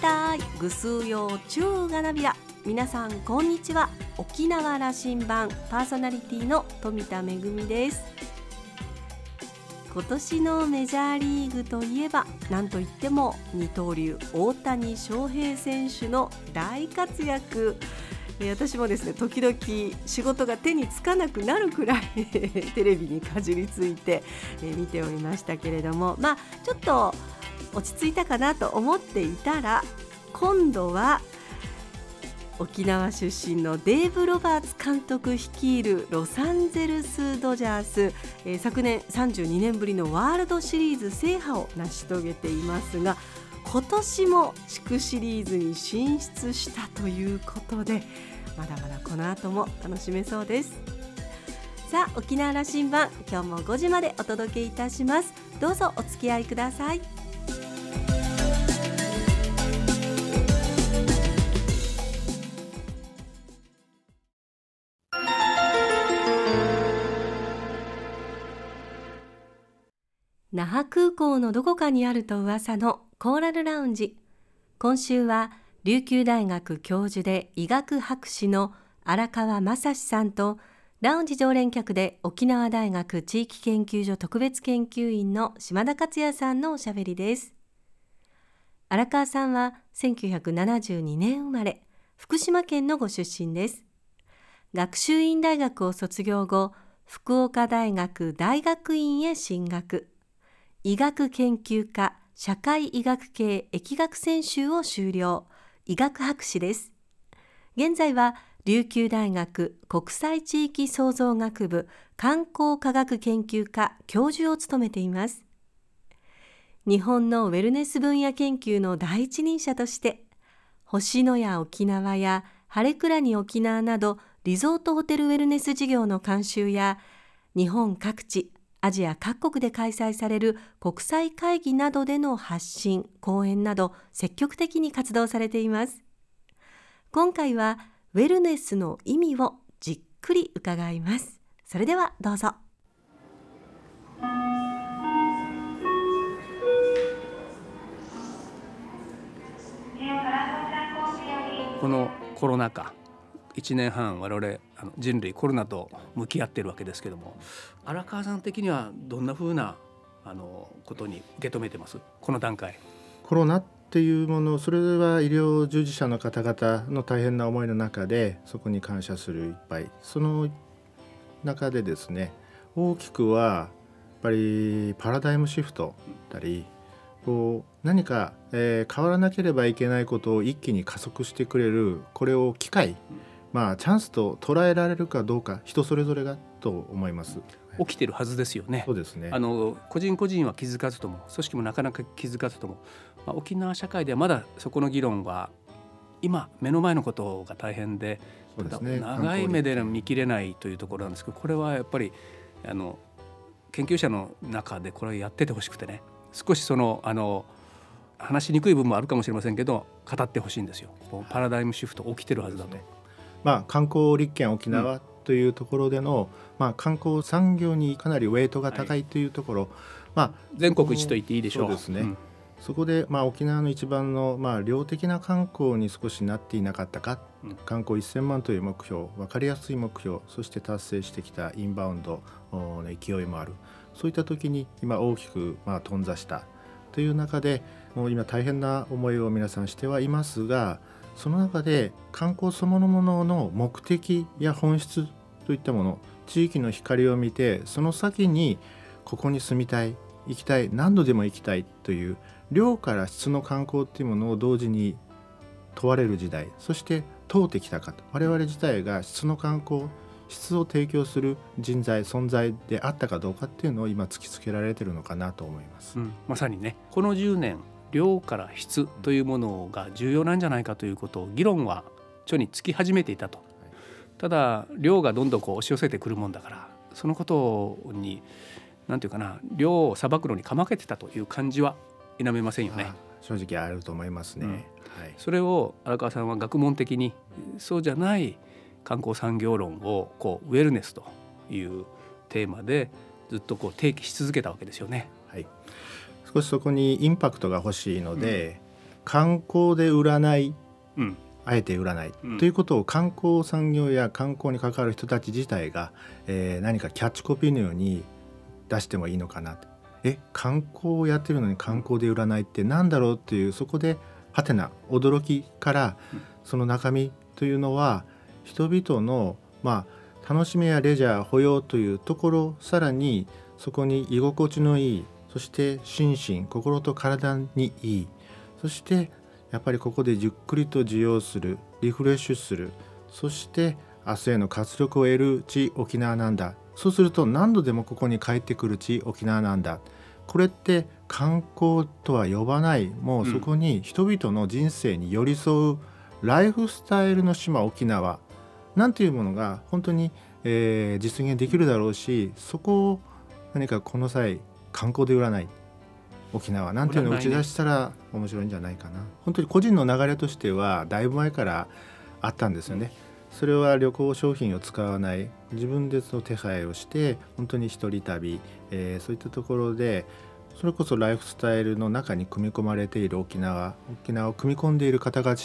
たいぐすうようちゅうがなびら。皆さんこんにちは。沖縄羅針盤パーソナリティの富田恵です。今年のメジャーリーグといえば何といっても二刀流大谷翔平選手の大活躍。私もですね時々仕事が手につかなくなるくらい テレビにかじりついて見ておりましたけれども。まあちょっと落ち着いたかなと思っていたら今度は沖縄出身のデーブ・ロバーツ監督率いるロサンゼルス・ドジャース、えー、昨年32年ぶりのワールドシリーズ制覇を成し遂げていますが今年も地区シリーズに進出したということでまだまだこの後も楽しめそうです。さあ沖縄羅針盤今日も5時までお届けいたします。どうぞお付き合いください。那覇空港のどこかにあると噂のコーラルラウンジ。今週は琉球大学教授で医学博士の荒川正史さんとラウンジ常連客で沖縄大学地域研究所特別研究員の島田克也さんのおしゃべりです。荒川さんは1972年生まれ福島県のご出身です。学習院大学を卒業後福岡大学大学院へ進学。医学研究科社会医学系疫学専修を修了。医学博士です。現在は琉球大学国際地域創造学部観光科学研究科教授を務めています。日本のウェルネス分野研究の第一人者として星野や沖縄や晴れ倉に沖縄などリゾートホテルウェルネス事業の監修や日本各地アジア各国で開催される国際会議などでの発信、講演など積極的に活動されています。今回はウェルネスの意味をじっくり伺います。それではどうぞ。このコロナ禍1年半我々あの人類コロナと向き合ってるわけですけども荒川さん的にはどんなふうなあのことに受け止めてます？この段階。コロナっていうものそれは医療従事者の方々の大変な思いの中でそこに感謝するいっぱいその中でですね大きくはやっぱりパラダイムシフトだったりこう何か、えー、変わらなければいけないことを一気に加速してくれるこれを機会まあ、チャンスと捉えられるかどうか人それぞれがと思います。起きてるはずですよね。そうですね。あの個人個人は気づかずとも組織もなかなか気づかずとも、まあ、沖縄社会ではまだそこの議論は今目の前のことが大変でね、長い目で見切れないというところなんですけどこれはやっぱりあの研究者の中でこれやっててほしくてね少しそのあの話しにくい部分もあるかもしれませんけど語ってほしいんですよ。パラダイムシフト起きてるはずだと。まあ、観光立県沖縄というところでの、まあ、観光産業にかなりウェイトが高いというところ、はい、まあ、全国一と言っていいでしょう。そうですね、うん。そこで、まあ、沖縄の一番の、まあ、量的な観光に少しなっていなかったか、うん、観光1000万という目標分かりやすい目標そして達成してきたインバウンドの勢いもある。そういった時に今大きく、まあ、頓挫した。という中でもう今大変な思いを皆さんしてはいますがその中で観光そのものの目的や本質といったもの地域の光を見てその先にここに住みたい行きたい何度でも行きたいという量から質の観光っていうものを同時に問われる時代そして通ってきたかと。我々自体が質の観光質を提供する人材存在であったかどうかっていうのを今突きつけられてるのかなと思います、うん、まさにね。この10年量から質というものが重要なんじゃないかということを議論は著につき始めていたと。ただ量がどんどんこう押し寄せてくるもんだからそのことに何て言うかな量を裁くのにかまけてたという感じは否めませんよね。正直あると思いますね、うん、はい、それを荒川さんは学問的にそうじゃない観光産業論をこうウェルネスというテーマでずっとこう提起し続けたわけですよね。はい、少しそこにインパクトが欲しいので、うん、観光で売らない、うん、あえて売らない、うん、ということを観光産業や観光に関わる人たち自体が、えー、何かキャッチコピーのように出してもいいのかなと。え観光をやってるのに観光で売らないって何だろうっていうそこではてな驚きからその中身というのは人々のまあ楽しみやレジャー保養というところさらにそこに居心地のいいそして心身心と体にいい。そしてやっぱりここでゆっくりと受容するリフレッシュする。そして明日への活力を得る地沖縄なんだ。そうすると何度でもここに帰ってくる地沖縄なんだ。これって観光とは呼ばない。もうそこに人々の人生に寄り添うライフスタイルの島沖縄。なんていうものが本当に、えー、実現できるだろうしそこを何かこの際観光で売らない沖縄なんていうのを打ち出したら面白いんじゃないかな。本当に個人の流れとしてはだいぶ前からあったんですよね。それは旅行商品を使わない自分でその手配をして本当に一人旅、えー、そういったところでそれこそライフスタイルの中に組み込まれている沖縄沖縄を組み込んでいる方々っ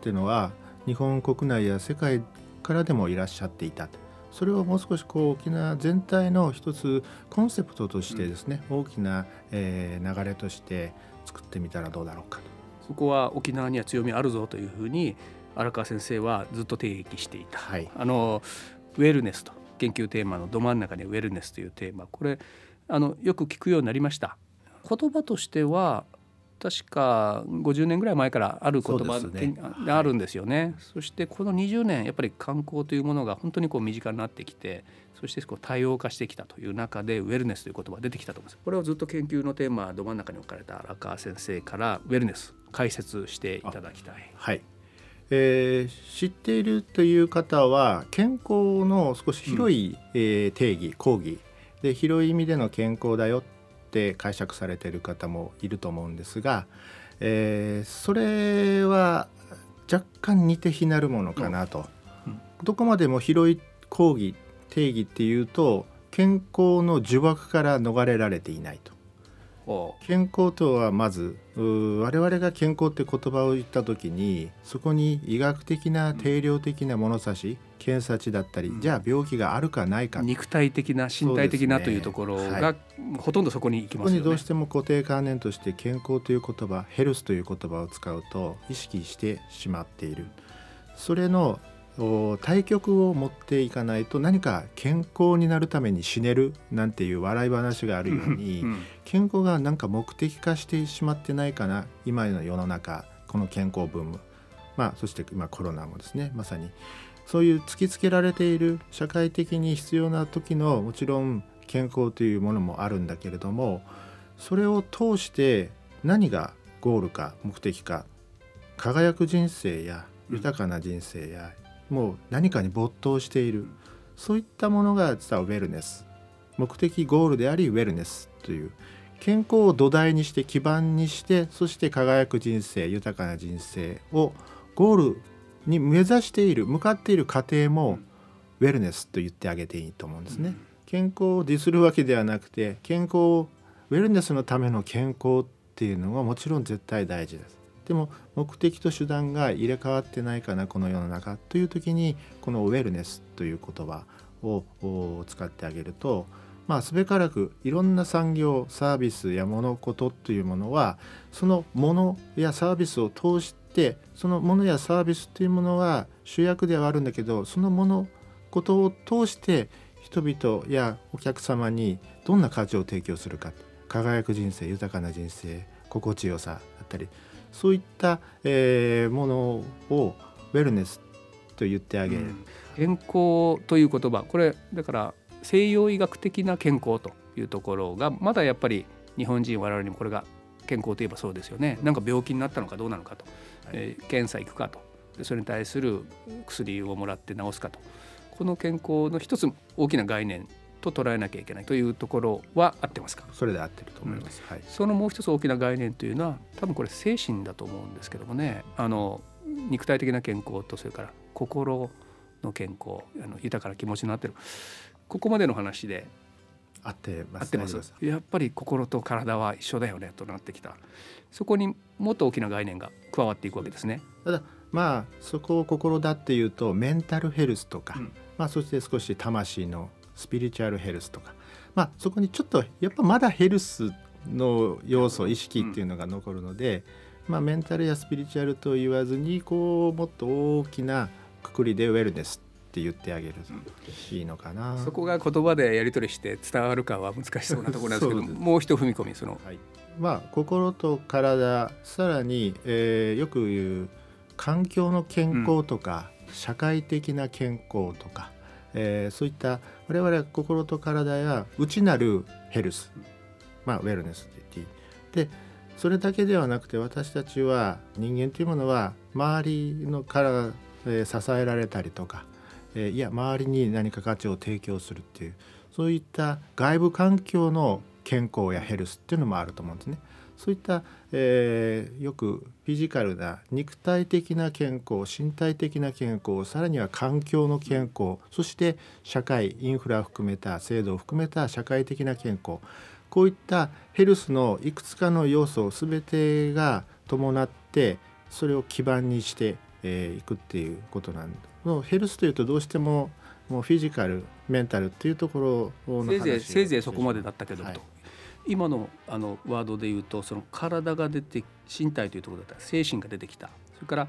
ていうのは日本国内や世界からでもいらっしゃっていたそれをもう少しこう沖縄全体の一つコンセプトとしてですね、うん、大きな、えー、流れとして作ってみたらどうだろうかと。そこは沖縄には強みあるぞというふうに荒川先生はずっと提起していた、はい、あのウェルネスと研究テーマのど真ん中にウェルネスというテーマ。これあのよく聞くようになりました。言葉としては確か50年ぐらい前からある言葉で、あるんですよね、はい、そしてこの20年やっぱり観光というものが本当にこう身近になってきてそしてこう多様化してきたという中でウェルネスという言葉が出てきたと思いますこれをずっと研究のテーマど真ん中に置かれた荒川先生からウェルネス解説していただきたい。はい。えー、知っているという方は健康の少し広い、うん、えー、定義講義。で広い意味での健康だよって解釈されている方もいると思うんですが、えー、それは若干似て非なるものかなと、うん。うん、どこまでも広い講義定義っていうと健康の呪縛から逃れられていないと。健康とはまず我々が健康って言葉を言った時にそこに医学的な定量的な物差し検査値だったり、うん、じゃあ病気があるかないか。肉体的な身体的な、というところが、はい、ほとんどそこに行きますよね。ここにどうしても固定観念として健康という言葉ヘルスという言葉を使うと意識してしまっている。それの対局を持っていかないと何か健康になるために死ねるなんていう笑い話があるように、健康がなんか目的化してしまってないかな今の世の中この健康ブーム。まあそして今コロナもですねまさにそういう突きつけられている社会的に必要な時のもちろん健康というものもあるんだけれどもそれを通して何がゴールか目的か輝く人生や豊かな人生やもう何かに没頭しているそういったものが実はウェルネス。目的ゴールでありウェルネスという健康を土台にして基盤にしてそして輝く人生豊かな人生をゴールに目指している向かっている過程もウェルネスと言ってあげていいと思うんですね。健康をディスるわけではなくて健康ウェルネスのための健康っていうのはもちろん絶対大事です。でも目的と手段が入れ替わってないかなこの世の中という時にこのウェルネスという言葉を使ってあげるとまあすべからくいろんな産業サービスや物事というものはそのものやサービスを通してそのものやサービスというものは主役ではあるんだけどそのものことを通して人々やお客様にどんな価値を提供するか輝く人生豊かな人生心地よさだったりそういった、えー、ものをウェルネスと言ってあげる、うん、健康という言葉。これだから西洋医学的な健康というところがまだやっぱり日本人我々にもこれが健康といえばそうですよね。なんか病気になったのかどうなのかと、はい、えー、検査行くかと。でそれに対する薬をもらって治すかと。この健康の一つ大きな概念と捉えなきゃいけないというところは合ってますか？それで合ってると思います、うん、はい、そのもう一つ大きな概念というのは多分これ精神だと思うんですけどもね。あの肉体的な健康とそれから心の健康あの豊かな気持ちになってる。ここまでの話で合ってます。合ってます。やっぱり心と体は一緒だよねとなってきた。そこにもっと大きな概念が加わっていくわけですね。ただまあそこを心だっていうとメンタルヘルスとか、うん、まあ、そして少し魂のスピリチュアルヘルスとか、まあ、そこにちょっとやっぱまだヘルスの要素意識っていうのが残るので、まあ、メンタルやスピリチュアルと言わずにこうもっと大きなくくりでウェルネスって言ってあげる。といいのかな、うん、そこが言葉でやり取りして伝わるかは難しそうなところなんですけどもう一踏み込みその、はい、まあ心と体さらに、えー、よく言う環境の健康とか、うん、社会的な健康とか、えー、そういった我々は心と体や内なるヘルス、まあ、ウェルネスって言っていい。でそれだけではなくて私たちは人間というものは周りのから、えー、支えられたりとか、え、いや周りに何か価値を提供するっていうそういった外部環境の健康やヘルスっていうのもあると思うんですね。そういった、えー、よくフィジカルな肉体的な健康身体的な健康さらには環境の健康そして社会インフラを含めた制度を含めた社会的な健康こういったヘルスのいくつかの要素全てが伴ってそれを基盤にしてい、くっていうことなんでヘルスというとどうしてももうフィジカルメンタルっていうところのせいぜいせいぜいそこまでだったけど、はい、と今のあのワードで言うとその体が出て身体というところだった。ら精神が出てきた。それから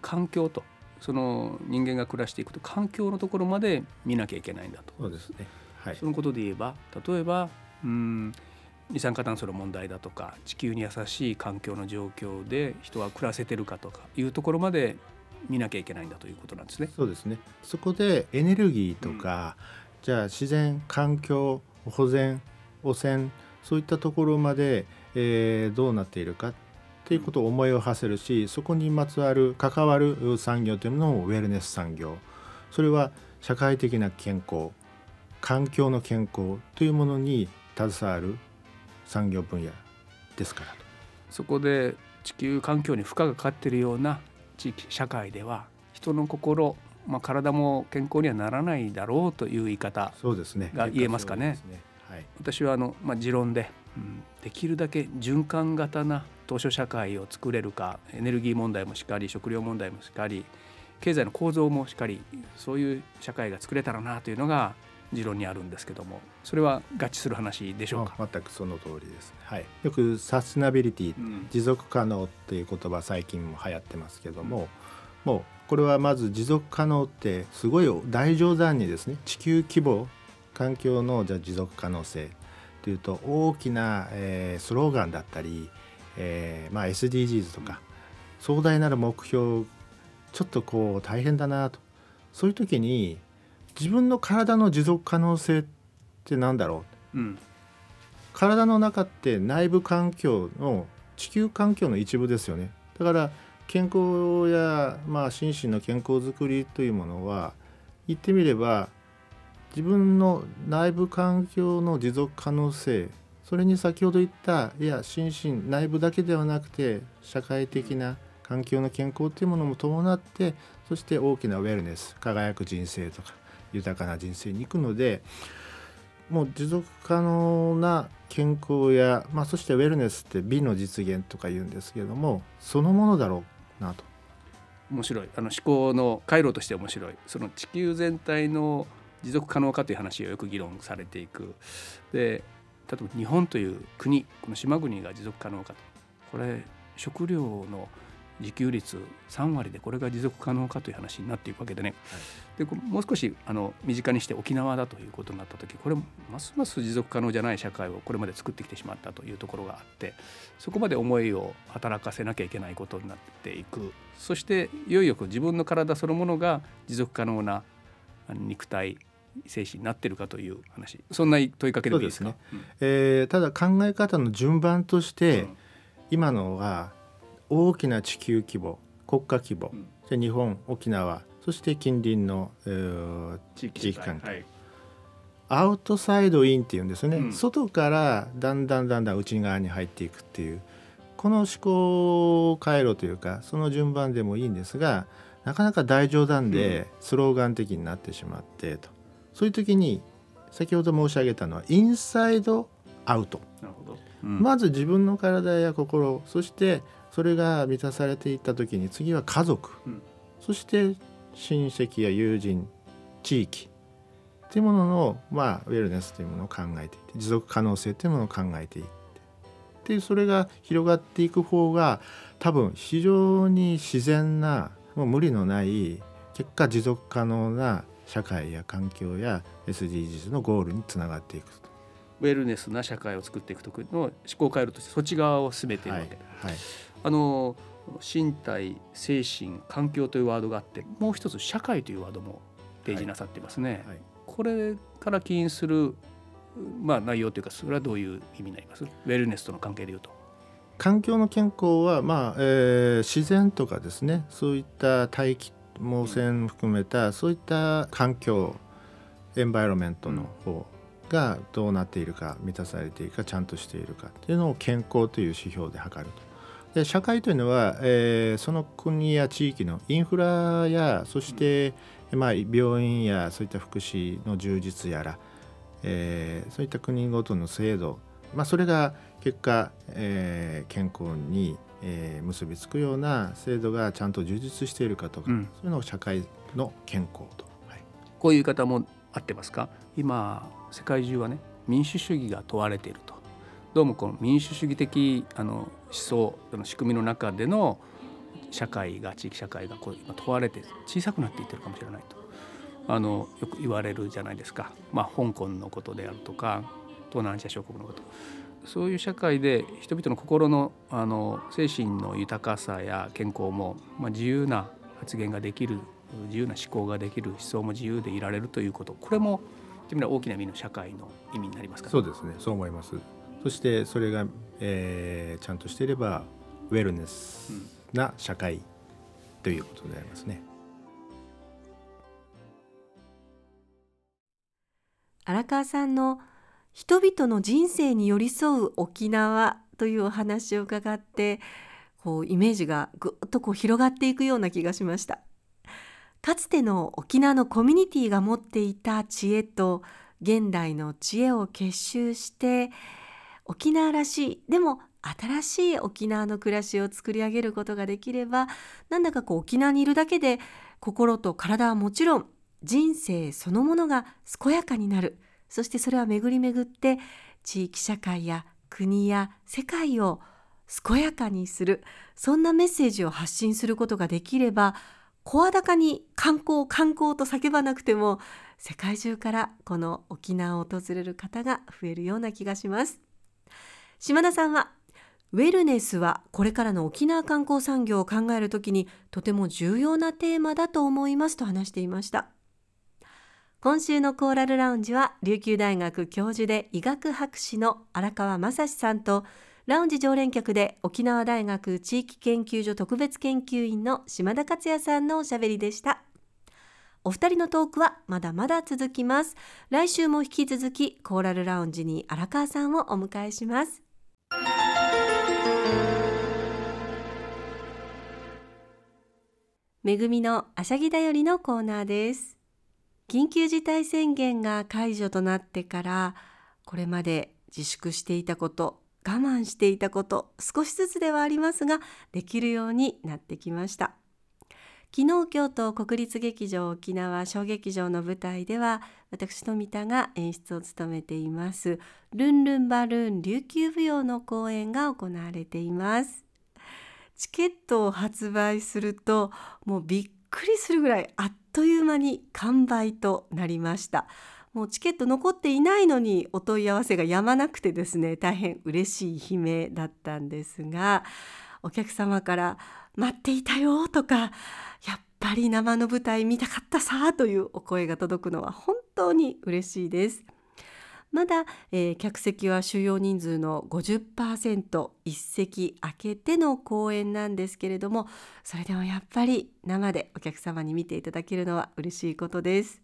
環境と。その人間が暮らしていくと環境のところまで見なきゃいけないんだと。そうですね、はい、そのことで言えば例えばうん二酸化炭素の問題だとか地球に優しい環境の状況で人は暮らせてるかとかいうところまで見なきゃいけないんだということなんですね。そうですね。そこでエネルギーとか、うん、じゃあ自然環境保全汚染そういったところまで、えー、どうなっているかっていうことを思いを馳せるしそこにまつわる関わる産業というのもウェルネス産業。それは社会的な健康環境の健康というものに携わる産業分野ですから。そこで地球環境に負荷がかかっているような地域社会では人の心、まあ、体も健康にはならないだろうという言い方が言えますかね。はい、私はあの、まあ、持論で、うん、できるだけ循環型な当初社会を作れるかエネルギー問題もしっかり食料問題もしっかり経済の構造もしっかりそういう社会が作れたらなというのが持論にあるんですけどもそれは合致する話でしょうか？全くその通りです、はい、よくサステナビリティ、うん、持続可能っていう言葉最近も流行ってますけども、うん、もうこれはまず持続可能ってすごい大冗談にですね地球規模環境のじゃ持続可能性というと大きな、えー、スローガンだったり、えーまあ、SDGs とか、壮大なる目標ちょっとこう大変だなと。そういう時に自分の体の持続可能性って何だろう、うん、体の中って内部環境の地球環境の一部ですよね。だから健康や、まあ、心身の健康づくりというものは言ってみれば自分の内部環境の持続可能性それに先ほど言ったいや心身内部だけではなくて社会的な環境の健康というものも伴ってそして大きなウェルネス輝く人生とか豊かな人生に行くのでもう持続可能な健康や、まあ、そしてウェルネスって美の実現とか言うんですけどもそのものだろうなと。面白い。あの思考の回路として面白い。その地球全体の持続可能かという話をよく議論されていく。で例えば日本という国この島国が持続可能かと。これ食料の自給率3割でこれが持続可能かという話になっていくわけでね、はい、でもう少しあの身近にして沖縄だということになった時これますます持続可能じゃない社会をこれまで作ってきてしまったというところがあってそこまで思いを働かせなきゃいけないことになっていく。そしていよいよ自分の体そのものが持続可能な肉体精神になってるかという話。そんな問いかけでもいいですか？ね、うん、えー、ただ考え方の順番として、うん、今のは大きな地球規模国家規模、うん、日本沖縄。そして近隣の、えー、地域関係、はい、アウトサイドインっていうんですね、うん、外からだんだんだんだん内側に入っていくっていう。この思考回路というかその順番でもいいんですがなかなか大冗談でスローガン的になってしまってと、そういう時に先ほど申し上げたのはインサイドアウト。なるほど、うん、まず自分の体や心そしてそれが満たされていった時に次は家族、うん、そして親戚や友人地域っていうものの、まあ、ウェルネスというものを考えていて持続可能性というものを考えていって。でそれが広がっていく方が多分非常に自然なもう無理のない結果持続可能な社会や環境や SDGs のゴールにつながっていくと。ウェルネスな社会を作っていく時の思考回路としてそっち側を進めているわけ、はいはい、あの身体精神環境というワードがあってもう一つ社会というワードも提示なさっていますね、はい、これから起因するまあ内容というかそれはどういう意味になります？ウェルネスとの関係でいうと。環境の健康は、まあえー、自然とかですねそういった大気毛線含めたそういった環境エンバイロメントの方がどうなっているか満たされているかちゃんとしているかっていうのを健康という指標で測ると。で社会というのは、えー、その国や地域のインフラやそして、まあ、病院やそういった福祉の充実やら、えー、そういった国ごとの制度、まあ、それが結果、えー、健康に、えー、結びつくような制度がちゃんと充実しているかとか、うん、そういうのを社会の健康と、はい、こういう方も合ってますか？今世界中はね民主主義が問われていると。どうもこの民主主義的あの思想の仕組みの中での社会が地域社会がこう今問われて小さくなっていってるかもしれないと。あのよく言われるじゃないですか、まあ、香港のことであるとか東南アジア諸国のこと。そういう社会で人々の心のあの精神の豊かさや健康も、まあ、自由な発言ができる自由な思考ができる思想も自由でいられるということ。これも大きな意味の社会の意味になりますか、ね、そうですね。そう思います。そしてそれが、えー、ちゃんとしていればウェルネスな社会ということでありますね、荒川さんの人々の人生に寄り添う沖縄というお話を伺ってこうイメージがぐっとこう広がっていくような気がしましたかつての沖縄のコミュニティが持っていた知恵と現代の知恵を結集して沖縄らしいでも新しい沖縄の暮らしを作り上げることができればなんだかこう沖縄にいるだけで心と体はもちろん人生そのものが健やかになる。そしてそれは巡り巡って地域社会や国や世界を健やかにする。そんなメッセージを発信することができれば声高に観光観光と叫ばなくても世界中からこの沖縄を訪れる方が増えるような気がします。島田さんはウェルネスはこれからの沖縄観光産業を考えるときにとても重要なテーマだと思いますと話していました。今週のコーラルラウンジは琉球大学教授で医学博士の荒川正史さんとラウンジ常連客で沖縄大学地域研究所特別研究員の島田克也さんのおしゃべりでした。お二人のトークはまだまだ続きます。来週も引き続きコーラルラウンジに荒川さんをお迎えします。めぐみのあしゃぎだよりのコーナーです。緊急事態宣言が解除となってからこれまで自粛していたこと我慢していたこと少しずつではありますができるようになってきました。昨日京都国立劇場沖縄小劇場の舞台では私富田が演出を務めていますルンルンバルーン琉球舞踊の公演が行われています。チケットを発売するともうびっくりするぐらいあっという間に完売となりました。もうチケット残っていないのにお問い合わせがやまなくてですね大変嬉しい悲鳴だったんですがお客様から「待っていたよ」とか「やっぱり生の舞台見たかったさ」というお声が届くのは本当に嬉しいです。まだ、えー、客席は収容人数の50%一席空けての公演なんですけれどもそれでもやっぱり生でお客様に見ていただけるのは嬉しいことです。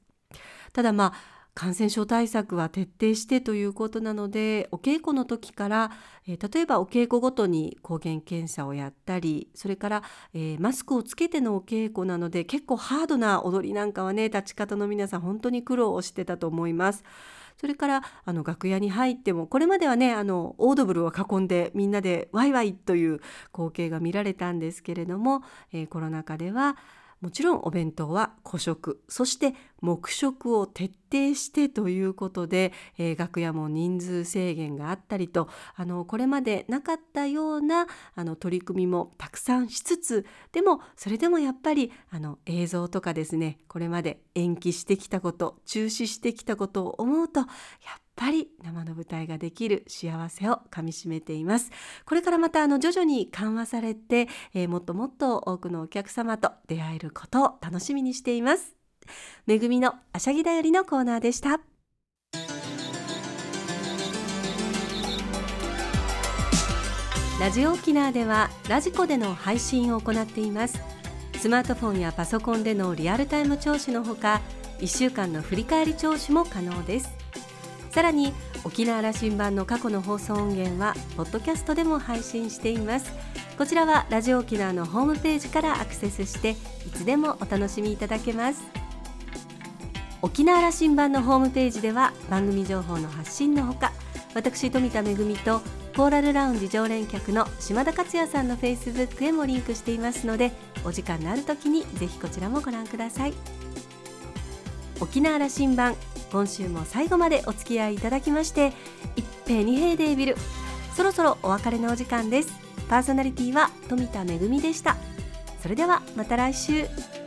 ただまあ感染症対策は徹底してということなのでお稽古の時から、えー、例えばお稽古ごとに抗原検査をやったりそれから、えー、マスクをつけてのお稽古なので結構ハードな踊りなんかはね立ち方の皆さん本当に苦労をしてたと思います。それからあの楽屋に入ってもこれまではねあのオードブルを囲んでみんなでワイワイという光景が見られたんですけれども、えー、コロナ禍ではもちろんお弁当は個食そして黙食を徹底してということで、えー、楽屋も人数制限があったりとあのこれまでなかったようなあの取り組みもたくさんしつつでもそれでもやっぱりあの映像とかですねこれまで延期してきたこと中止してきたことを思うとやっぱりぱり生の舞台ができる幸せをかみしめています。これからまたあの徐々に緩和されて、えー、もっともっと多くのお客様と出会えることを楽しみにしています。めぐみのあしゃぎだよりのコーナーでした。ラジオ沖縄ではラジコでの配信を行っています。スマートフォンやパソコンでのリアルタイム聴取のほか1週間の振り返り聴取も可能です。さらに沖縄羅針盤の過去の放送音源はポッドキャストでも配信しています。こちらはラジオ沖縄のホームページからアクセスしていつでもお楽しみいただけます。沖縄羅針盤のホームページでは番組情報の発信のほか私富田恵とコーラルラウンジ常連客の島田克也さんのフェイスブックへもリンクしていますのでお時間のある時にぜひこちらもご覧ください。沖縄羅針盤今週も最後までお付き合いいただきまして一平二平デービルそろそろお別れのお時間です。パーソナリティは富田恵でした。それではまた来週。